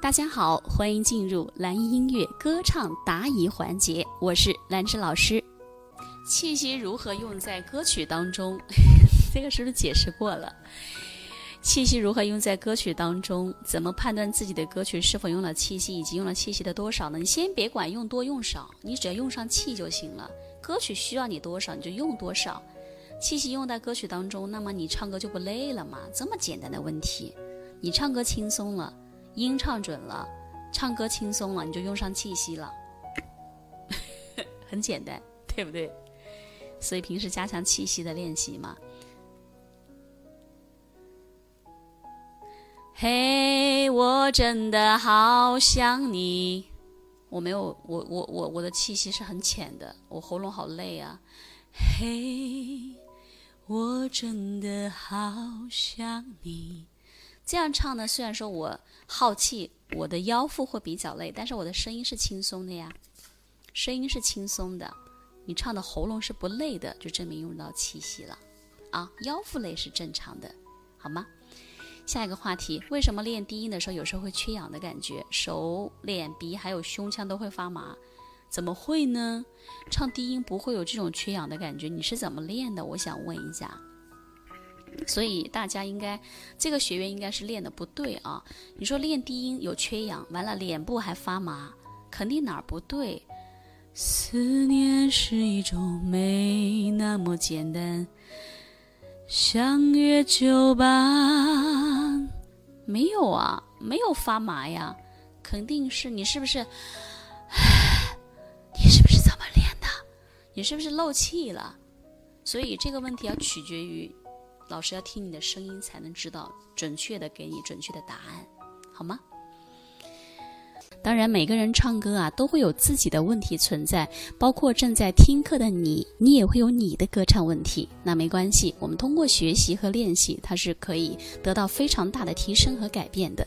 大家好，欢迎进入蓝音音乐歌唱答疑环节，我是兰芝老师。气息如何用在歌曲当中？这个是不是解释过了？气息如何用在歌曲当中？怎么判断自己的歌曲是否用了气息，以及用了气息的多少呢？你先别管用多用少，你只要用上气就行了。歌曲需要你多少，你就用多少。气息用在歌曲当中，那么你唱歌就不累了嘛？这么简单的问题，你唱歌轻松了，音唱准了，唱歌轻松了，你就用上气息了，很简单，对不对？所以平时加强气息的练习嘛。嘿，我真的好想你。我没有，我我我我的气息是很浅的，我喉咙好累啊。嘿。我真的好想你，这样唱呢？虽然说我耗气，我的腰腹会比较累，但是我的声音是轻松的呀，声音是轻松的。你唱的喉咙是不累的，就证明用到气息了啊。腰腹累是正常的，好吗？下一个话题，为什么练低音的时候有时候会缺氧的感觉？手、脸、鼻还有胸腔都会发麻。怎么会呢？唱低音不会有这种缺氧的感觉，你是怎么练的？我想问一下。所以大家应该这个学员应该是练的不对啊！你说练低音有缺氧，完了脸部还发麻，肯定哪儿不对。思念是一种没那么简单，相约就吧。没有啊，没有发麻呀，肯定是你是不是？你是不是怎么练的你是不是漏气了？所以这个问题要取决于老师要听你的声音才能知道准确的给你准确的答案，好吗？当然，每个人唱歌啊都会有自己的问题存在，包括正在听课的你，你也会有你的歌唱问题。那没关系，我们通过学习和练习，它是可以得到非常大的提升和改变的。